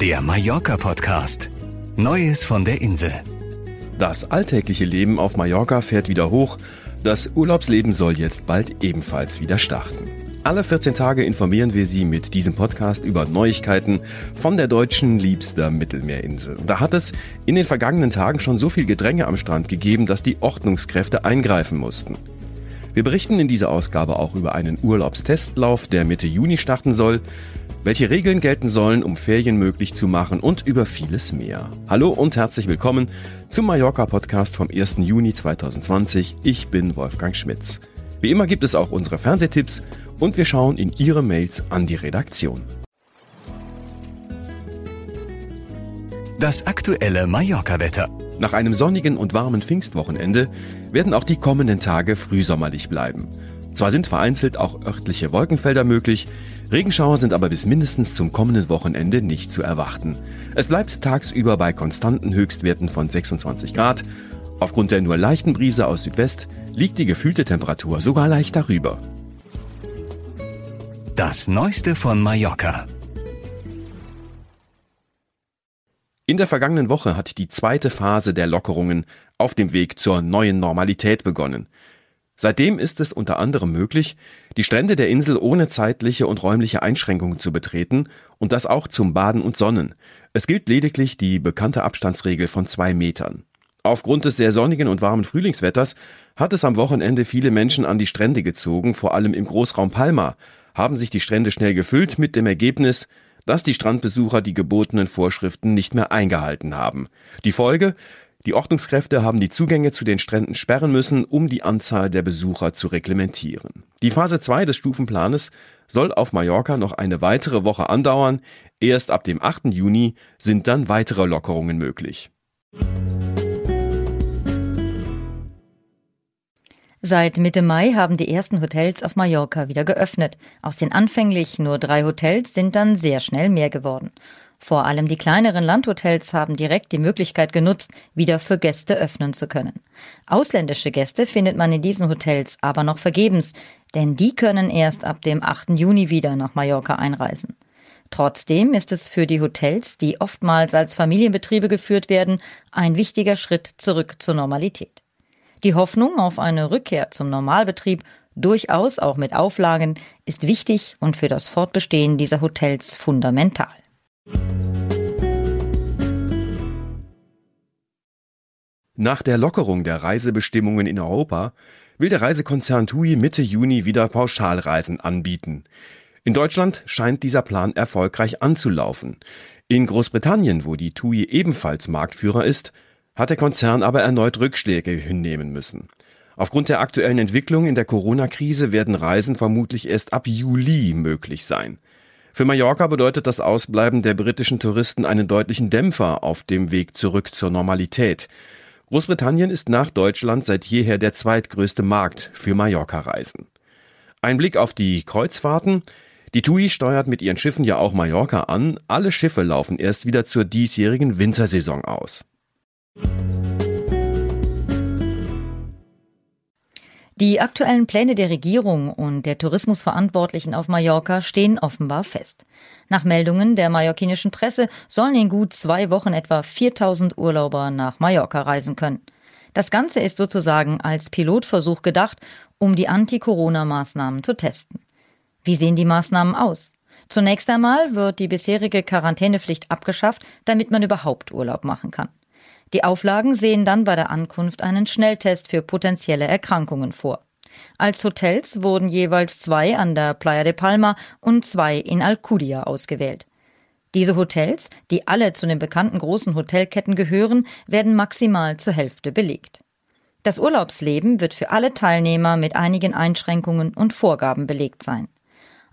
der Mallorca-Podcast. Neues von der Insel. Das alltägliche Leben auf Mallorca fährt wieder hoch. Das Urlaubsleben soll jetzt bald ebenfalls wieder starten. Alle 14 Tage informieren wir Sie mit diesem Podcast über Neuigkeiten von der deutschen liebster Mittelmeerinsel. Da hat es in den vergangenen Tagen schon so viel Gedränge am Strand gegeben, dass die Ordnungskräfte eingreifen mussten. Wir berichten in dieser Ausgabe auch über einen Urlaubstestlauf, der Mitte Juni starten soll, welche Regeln gelten sollen, um Ferien möglich zu machen und über vieles mehr. Hallo und herzlich willkommen zum Mallorca Podcast vom 1. Juni 2020. Ich bin Wolfgang Schmitz. Wie immer gibt es auch unsere Fernsehtipps und wir schauen in Ihre Mails an die Redaktion. Das aktuelle Mallorca-Wetter. Nach einem sonnigen und warmen Pfingstwochenende werden auch die kommenden Tage frühsommerlich bleiben. Zwar sind vereinzelt auch örtliche Wolkenfelder möglich, Regenschauer sind aber bis mindestens zum kommenden Wochenende nicht zu erwarten. Es bleibt tagsüber bei konstanten Höchstwerten von 26 Grad. Aufgrund der nur leichten Brise aus Südwest liegt die gefühlte Temperatur sogar leicht darüber. Das Neueste von Mallorca. In der vergangenen Woche hat die zweite Phase der Lockerungen auf dem Weg zur neuen Normalität begonnen. Seitdem ist es unter anderem möglich, die Strände der Insel ohne zeitliche und räumliche Einschränkungen zu betreten und das auch zum Baden und Sonnen. Es gilt lediglich die bekannte Abstandsregel von zwei Metern. Aufgrund des sehr sonnigen und warmen Frühlingswetters hat es am Wochenende viele Menschen an die Strände gezogen, vor allem im Großraum Palma, haben sich die Strände schnell gefüllt mit dem Ergebnis, dass die Strandbesucher die gebotenen Vorschriften nicht mehr eingehalten haben. Die Folge? Die Ordnungskräfte haben die Zugänge zu den Stränden sperren müssen, um die Anzahl der Besucher zu reglementieren. Die Phase 2 des Stufenplanes soll auf Mallorca noch eine weitere Woche andauern. Erst ab dem 8. Juni sind dann weitere Lockerungen möglich. Seit Mitte Mai haben die ersten Hotels auf Mallorca wieder geöffnet. Aus den anfänglich nur drei Hotels sind dann sehr schnell mehr geworden. Vor allem die kleineren Landhotels haben direkt die Möglichkeit genutzt, wieder für Gäste öffnen zu können. Ausländische Gäste findet man in diesen Hotels aber noch vergebens, denn die können erst ab dem 8. Juni wieder nach Mallorca einreisen. Trotzdem ist es für die Hotels, die oftmals als Familienbetriebe geführt werden, ein wichtiger Schritt zurück zur Normalität. Die Hoffnung auf eine Rückkehr zum Normalbetrieb, durchaus auch mit Auflagen, ist wichtig und für das Fortbestehen dieser Hotels fundamental. Nach der Lockerung der Reisebestimmungen in Europa will der Reisekonzern TUI Mitte Juni wieder Pauschalreisen anbieten. In Deutschland scheint dieser Plan erfolgreich anzulaufen. In Großbritannien, wo die TUI ebenfalls Marktführer ist, hat der Konzern aber erneut Rückschläge hinnehmen müssen. Aufgrund der aktuellen Entwicklung in der Corona-Krise werden Reisen vermutlich erst ab Juli möglich sein. Für Mallorca bedeutet das Ausbleiben der britischen Touristen einen deutlichen Dämpfer auf dem Weg zurück zur Normalität. Großbritannien ist nach Deutschland seit jeher der zweitgrößte Markt für Mallorca-Reisen. Ein Blick auf die Kreuzfahrten. Die TUI steuert mit ihren Schiffen ja auch Mallorca an. Alle Schiffe laufen erst wieder zur diesjährigen Wintersaison aus. Die aktuellen Pläne der Regierung und der Tourismusverantwortlichen auf Mallorca stehen offenbar fest. Nach Meldungen der mallorquinischen Presse sollen in gut zwei Wochen etwa 4000 Urlauber nach Mallorca reisen können. Das Ganze ist sozusagen als Pilotversuch gedacht, um die Anti-Corona-Maßnahmen zu testen. Wie sehen die Maßnahmen aus? Zunächst einmal wird die bisherige Quarantänepflicht abgeschafft, damit man überhaupt Urlaub machen kann. Die Auflagen sehen dann bei der Ankunft einen Schnelltest für potenzielle Erkrankungen vor. Als Hotels wurden jeweils zwei an der Playa de Palma und zwei in Alcudia ausgewählt. Diese Hotels, die alle zu den bekannten großen Hotelketten gehören, werden maximal zur Hälfte belegt. Das Urlaubsleben wird für alle Teilnehmer mit einigen Einschränkungen und Vorgaben belegt sein.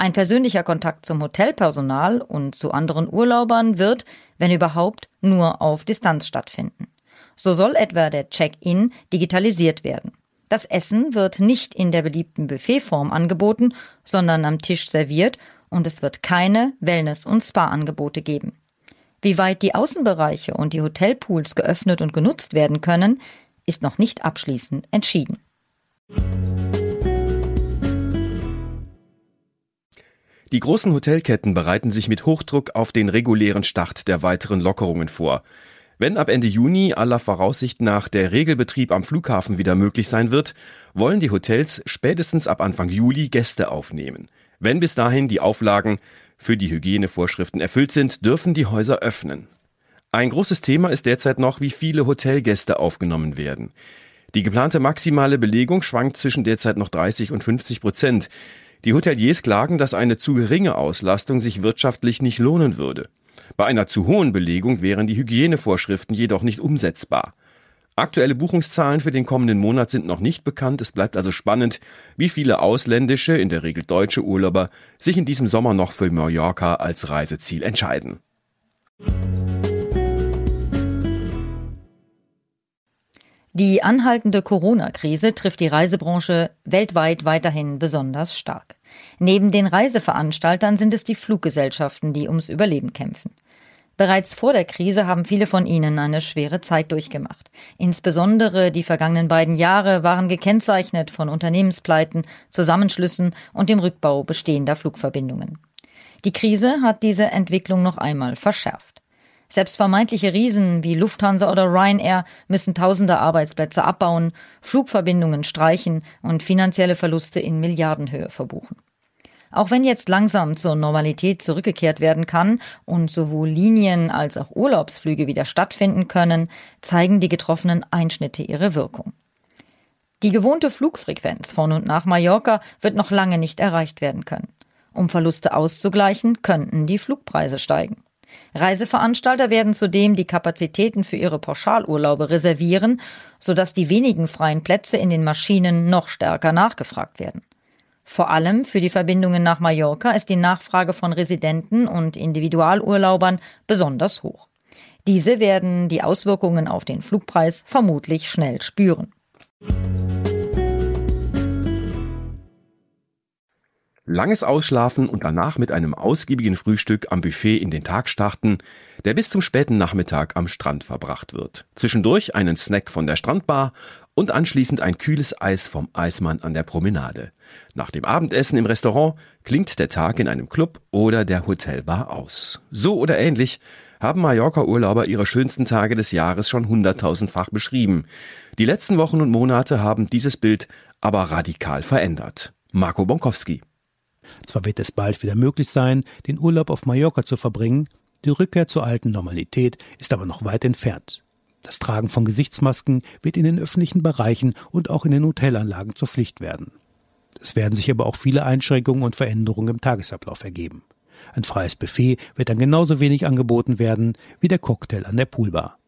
Ein persönlicher Kontakt zum Hotelpersonal und zu anderen Urlaubern wird, wenn überhaupt, nur auf Distanz stattfinden. So soll etwa der Check-in digitalisiert werden. Das Essen wird nicht in der beliebten Buffetform angeboten, sondern am Tisch serviert und es wird keine Wellness- und Spa-Angebote geben. Wie weit die Außenbereiche und die Hotelpools geöffnet und genutzt werden können, ist noch nicht abschließend entschieden. Die großen Hotelketten bereiten sich mit Hochdruck auf den regulären Start der weiteren Lockerungen vor. Wenn ab Ende Juni aller Voraussicht nach der Regelbetrieb am Flughafen wieder möglich sein wird, wollen die Hotels spätestens ab Anfang Juli Gäste aufnehmen. Wenn bis dahin die Auflagen für die Hygienevorschriften erfüllt sind, dürfen die Häuser öffnen. Ein großes Thema ist derzeit noch, wie viele Hotelgäste aufgenommen werden. Die geplante maximale Belegung schwankt zwischen derzeit noch 30 und 50 Prozent. Die Hoteliers klagen, dass eine zu geringe Auslastung sich wirtschaftlich nicht lohnen würde. Bei einer zu hohen Belegung wären die Hygienevorschriften jedoch nicht umsetzbar. Aktuelle Buchungszahlen für den kommenden Monat sind noch nicht bekannt. Es bleibt also spannend, wie viele ausländische, in der Regel deutsche Urlauber sich in diesem Sommer noch für Mallorca als Reiseziel entscheiden. Die anhaltende Corona-Krise trifft die Reisebranche weltweit weiterhin besonders stark. Neben den Reiseveranstaltern sind es die Fluggesellschaften, die ums Überleben kämpfen. Bereits vor der Krise haben viele von ihnen eine schwere Zeit durchgemacht. Insbesondere die vergangenen beiden Jahre waren gekennzeichnet von Unternehmenspleiten, Zusammenschlüssen und dem Rückbau bestehender Flugverbindungen. Die Krise hat diese Entwicklung noch einmal verschärft. Selbst vermeintliche Riesen wie Lufthansa oder Ryanair müssen tausende Arbeitsplätze abbauen, Flugverbindungen streichen und finanzielle Verluste in Milliardenhöhe verbuchen. Auch wenn jetzt langsam zur Normalität zurückgekehrt werden kann und sowohl Linien als auch Urlaubsflüge wieder stattfinden können, zeigen die getroffenen Einschnitte ihre Wirkung. Die gewohnte Flugfrequenz von und nach Mallorca wird noch lange nicht erreicht werden können. Um Verluste auszugleichen, könnten die Flugpreise steigen. Reiseveranstalter werden zudem die Kapazitäten für ihre Pauschalurlaube reservieren, sodass die wenigen freien Plätze in den Maschinen noch stärker nachgefragt werden. Vor allem für die Verbindungen nach Mallorca ist die Nachfrage von Residenten und Individualurlaubern besonders hoch. Diese werden die Auswirkungen auf den Flugpreis vermutlich schnell spüren. Langes Ausschlafen und danach mit einem ausgiebigen Frühstück am Buffet in den Tag starten, der bis zum späten Nachmittag am Strand verbracht wird. Zwischendurch einen Snack von der Strandbar und anschließend ein kühles Eis vom Eismann an der Promenade. Nach dem Abendessen im Restaurant klingt der Tag in einem Club oder der Hotelbar aus. So oder ähnlich haben Mallorca-Urlauber ihre schönsten Tage des Jahres schon hunderttausendfach beschrieben. Die letzten Wochen und Monate haben dieses Bild aber radikal verändert. Marco Bonkowski. Zwar wird es bald wieder möglich sein, den Urlaub auf Mallorca zu verbringen, die Rückkehr zur alten Normalität ist aber noch weit entfernt. Das Tragen von Gesichtsmasken wird in den öffentlichen Bereichen und auch in den Hotelanlagen zur Pflicht werden. Es werden sich aber auch viele Einschränkungen und Veränderungen im Tagesablauf ergeben. Ein freies Buffet wird dann genauso wenig angeboten werden wie der Cocktail an der Poolbar.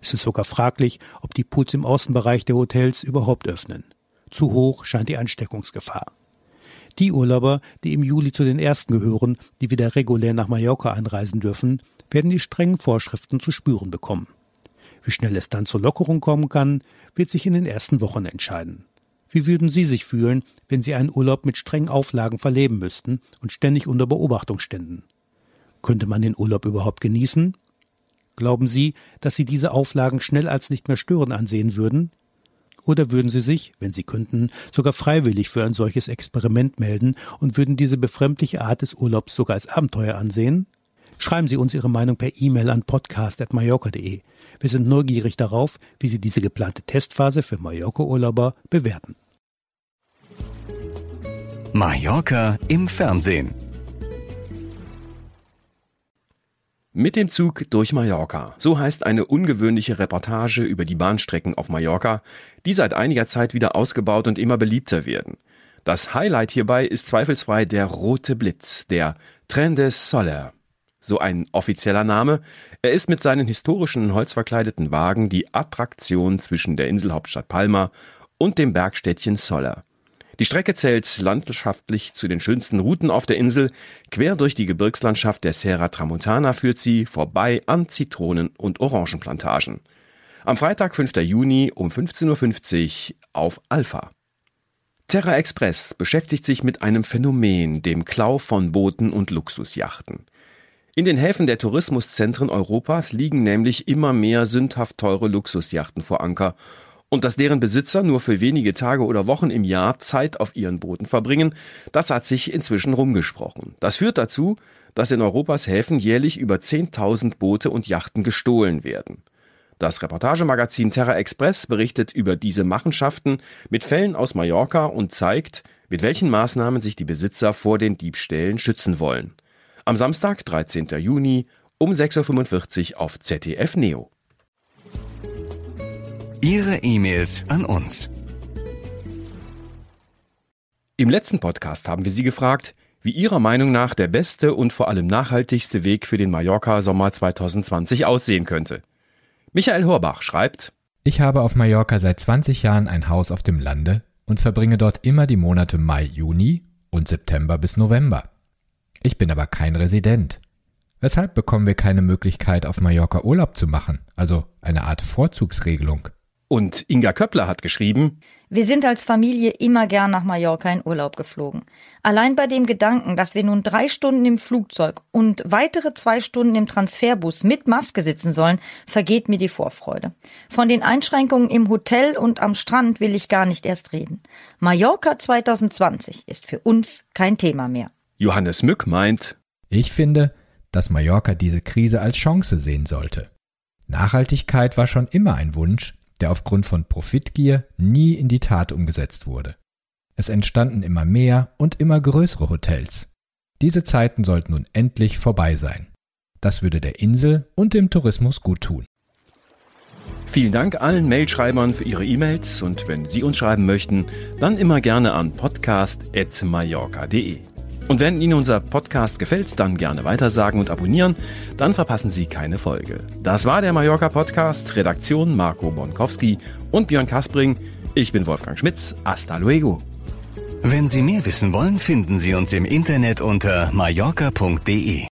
Es ist sogar fraglich, ob die Pools im Außenbereich der Hotels überhaupt öffnen. Zu hoch scheint die Ansteckungsgefahr. Die Urlauber, die im Juli zu den ersten gehören, die wieder regulär nach Mallorca einreisen dürfen, werden die strengen Vorschriften zu spüren bekommen. Wie schnell es dann zur Lockerung kommen kann, wird sich in den ersten Wochen entscheiden. Wie würden Sie sich fühlen, wenn Sie einen Urlaub mit strengen Auflagen verleben müssten und ständig unter Beobachtung ständen? Könnte man den Urlaub überhaupt genießen? Glauben Sie, dass Sie diese Auflagen schnell als nicht mehr stören ansehen würden? Oder würden Sie sich, wenn Sie könnten, sogar freiwillig für ein solches Experiment melden und würden diese befremdliche Art des Urlaubs sogar als Abenteuer ansehen? Schreiben Sie uns Ihre Meinung per E-Mail an podcast.mallorca.de. Wir sind neugierig darauf, wie Sie diese geplante Testphase für Mallorca-Urlauber bewerten. Mallorca im Fernsehen. Mit dem Zug durch Mallorca. So heißt eine ungewöhnliche Reportage über die Bahnstrecken auf Mallorca, die seit einiger Zeit wieder ausgebaut und immer beliebter werden. Das Highlight hierbei ist zweifelsfrei der rote Blitz, der Tren des Soler so ein offizieller Name. Er ist mit seinen historischen holzverkleideten Wagen die Attraktion zwischen der Inselhauptstadt Palma und dem Bergstädtchen Soller. Die Strecke zählt landschaftlich zu den schönsten Routen auf der Insel. Quer durch die Gebirgslandschaft der Serra Tramontana führt sie vorbei an Zitronen- und Orangenplantagen. Am Freitag, 5. Juni um 15.50 Uhr auf Alpha. Terra Express beschäftigt sich mit einem Phänomen, dem Klau von Booten und Luxusjachten. In den Häfen der Tourismuszentren Europas liegen nämlich immer mehr sündhaft teure Luxusjachten vor Anker Und dass deren Besitzer nur für wenige Tage oder Wochen im Jahr Zeit auf ihren Booten verbringen, das hat sich inzwischen rumgesprochen. Das führt dazu, dass in Europas Häfen jährlich über 10.000 Boote und Yachten gestohlen werden. Das Reportagemagazin Terra Express berichtet über diese Machenschaften mit Fällen aus Mallorca und zeigt, mit welchen Maßnahmen sich die Besitzer vor den Diebstählen schützen wollen. Am Samstag, 13. Juni um 6.45 Uhr auf ZDF Neo. Ihre E-Mails an uns. Im letzten Podcast haben wir Sie gefragt, wie Ihrer Meinung nach der beste und vor allem nachhaltigste Weg für den Mallorca-Sommer 2020 aussehen könnte. Michael Horbach schreibt, Ich habe auf Mallorca seit 20 Jahren ein Haus auf dem Lande und verbringe dort immer die Monate Mai, Juni und September bis November. Ich bin aber kein Resident. Weshalb bekommen wir keine Möglichkeit, auf Mallorca Urlaub zu machen, also eine Art Vorzugsregelung? Und Inga Köppler hat geschrieben, Wir sind als Familie immer gern nach Mallorca in Urlaub geflogen. Allein bei dem Gedanken, dass wir nun drei Stunden im Flugzeug und weitere zwei Stunden im Transferbus mit Maske sitzen sollen, vergeht mir die Vorfreude. Von den Einschränkungen im Hotel und am Strand will ich gar nicht erst reden. Mallorca 2020 ist für uns kein Thema mehr. Johannes Mück meint, Ich finde, dass Mallorca diese Krise als Chance sehen sollte. Nachhaltigkeit war schon immer ein Wunsch, der aufgrund von Profitgier nie in die Tat umgesetzt wurde. Es entstanden immer mehr und immer größere Hotels. Diese Zeiten sollten nun endlich vorbei sein. Das würde der Insel und dem Tourismus gut tun. Vielen Dank allen Mailschreibern für ihre E-Mails und wenn Sie uns schreiben möchten, dann immer gerne an podcast.mallorca.de. Und wenn Ihnen unser Podcast gefällt, dann gerne weitersagen und abonnieren, dann verpassen Sie keine Folge. Das war der Mallorca Podcast, Redaktion Marco Bonkowski und Björn Kaspring. Ich bin Wolfgang Schmitz. Hasta luego. Wenn Sie mehr wissen wollen, finden Sie uns im Internet unter mallorca.de.